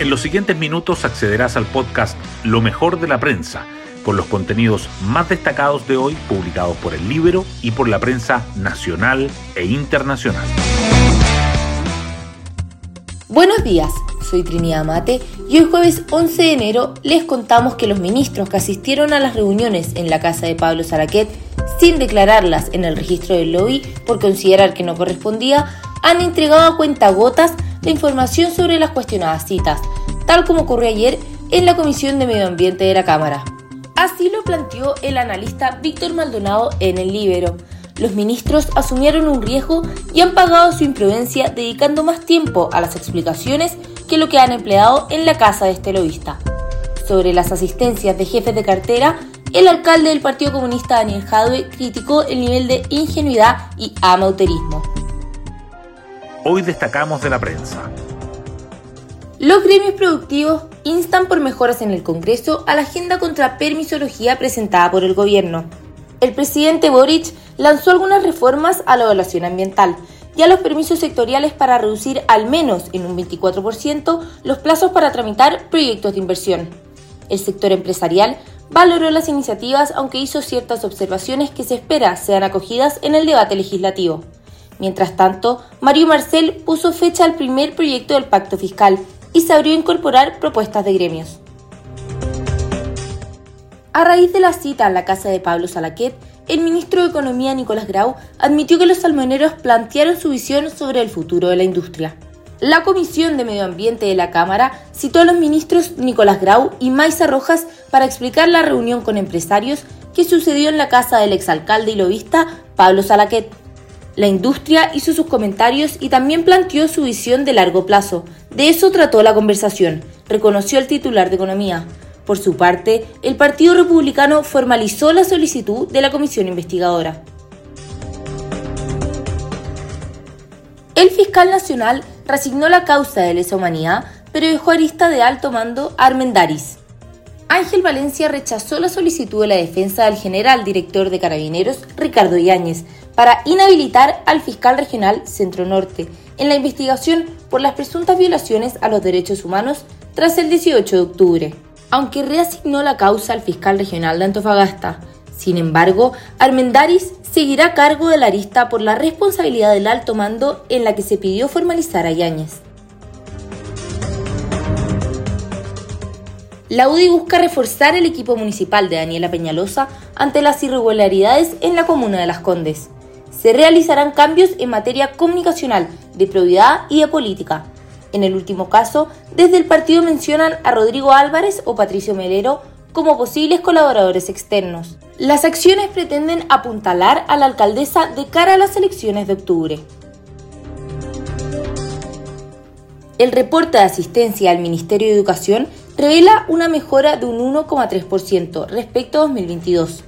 En los siguientes minutos accederás al podcast Lo mejor de la prensa, con los contenidos más destacados de hoy publicados por el libro y por la prensa nacional e internacional. Buenos días, soy Trinidad Mate y hoy jueves 11 de enero les contamos que los ministros que asistieron a las reuniones en la casa de Pablo Saraquet sin declararlas en el registro del lobby por considerar que no correspondía, han entregado a cuentagotas la información sobre las cuestionadas citas, tal como ocurrió ayer en la Comisión de Medio Ambiente de la Cámara. Así lo planteó el analista Víctor Maldonado en el Libero. Los ministros asumieron un riesgo y han pagado su imprudencia dedicando más tiempo a las explicaciones que lo que han empleado en la casa de este lobista. Sobre las asistencias de jefes de cartera, el alcalde del Partido Comunista Daniel Jadwe criticó el nivel de ingenuidad y amauterismo. Hoy destacamos de la prensa. Los gremios productivos instan por mejoras en el Congreso a la agenda contra permisología presentada por el gobierno. El presidente Boric lanzó algunas reformas a la evaluación ambiental y a los permisos sectoriales para reducir al menos en un 24% los plazos para tramitar proyectos de inversión. El sector empresarial valoró las iniciativas aunque hizo ciertas observaciones que se espera sean acogidas en el debate legislativo. Mientras tanto, Mario Marcel puso fecha al primer proyecto del pacto fiscal y se abrió a incorporar propuestas de gremios. A raíz de la cita en la casa de Pablo Salaquet, el ministro de Economía Nicolás Grau admitió que los salmoneros plantearon su visión sobre el futuro de la industria. La Comisión de Medio Ambiente de la Cámara citó a los ministros Nicolás Grau y Maisa Rojas para explicar la reunión con empresarios que sucedió en la casa del exalcalde y lobista Pablo Salaquet. La industria hizo sus comentarios y también planteó su visión de largo plazo. De eso trató la conversación, reconoció el titular de Economía. Por su parte, el Partido Republicano formalizó la solicitud de la comisión investigadora. El fiscal nacional resignó la causa de lesa humanidad, pero dejó arista de alto mando a Armendaris. Ángel Valencia rechazó la solicitud de la defensa del general director de Carabineros, Ricardo Yáñez, para inhabilitar al fiscal regional Centro Norte en la investigación por las presuntas violaciones a los derechos humanos tras el 18 de octubre, aunque reasignó la causa al fiscal regional de Antofagasta. Sin embargo, Armendaris seguirá a cargo de la arista por la responsabilidad del alto mando en la que se pidió formalizar a Yáñez. La UDI busca reforzar el equipo municipal de Daniela Peñalosa ante las irregularidades en la comuna de Las Condes. Se realizarán cambios en materia comunicacional, de probidad y de política. En el último caso, desde el partido mencionan a Rodrigo Álvarez o Patricio Melero como posibles colaboradores externos. Las acciones pretenden apuntalar a la alcaldesa de cara a las elecciones de octubre. El reporte de asistencia al Ministerio de Educación revela una mejora de un 1,3% respecto a 2022.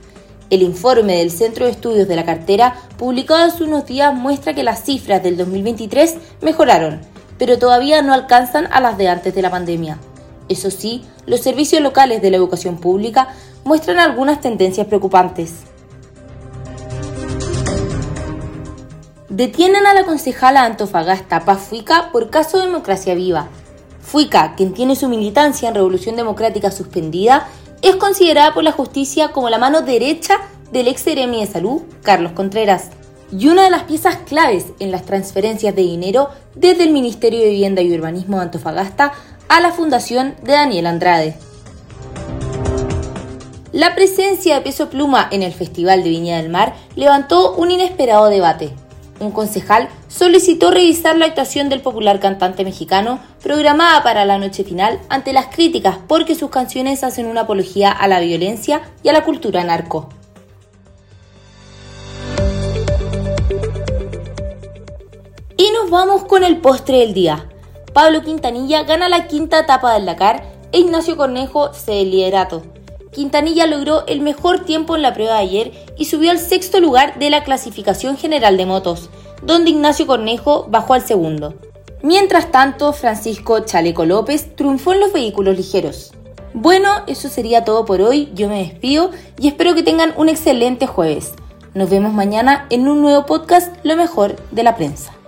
El informe del Centro de Estudios de la Cartera, publicado hace unos días, muestra que las cifras del 2023 mejoraron, pero todavía no alcanzan a las de antes de la pandemia. Eso sí, los servicios locales de la educación pública muestran algunas tendencias preocupantes. Detienen a la concejala Antofagasta Paz Fuica por caso de Democracia Viva. Fuica, quien tiene su militancia en Revolución Democrática suspendida, es considerada por la justicia como la mano derecha del ex de salud, Carlos Contreras, y una de las piezas claves en las transferencias de dinero desde el Ministerio de Vivienda y Urbanismo de Antofagasta a la fundación de Daniel Andrade. La presencia de Peso Pluma en el Festival de Viña del Mar levantó un inesperado debate un concejal solicitó revisar la actuación del popular cantante mexicano programada para la noche final ante las críticas porque sus canciones hacen una apología a la violencia y a la cultura narco. Y nos vamos con el postre del día. Pablo Quintanilla gana la quinta etapa del Dakar e Ignacio Cornejo se liderato. Quintanilla logró el mejor tiempo en la prueba de ayer y subió al sexto lugar de la clasificación general de motos, donde Ignacio Cornejo bajó al segundo. Mientras tanto, Francisco Chaleco López triunfó en los vehículos ligeros. Bueno, eso sería todo por hoy, yo me despido y espero que tengan un excelente jueves. Nos vemos mañana en un nuevo podcast, Lo mejor de la prensa.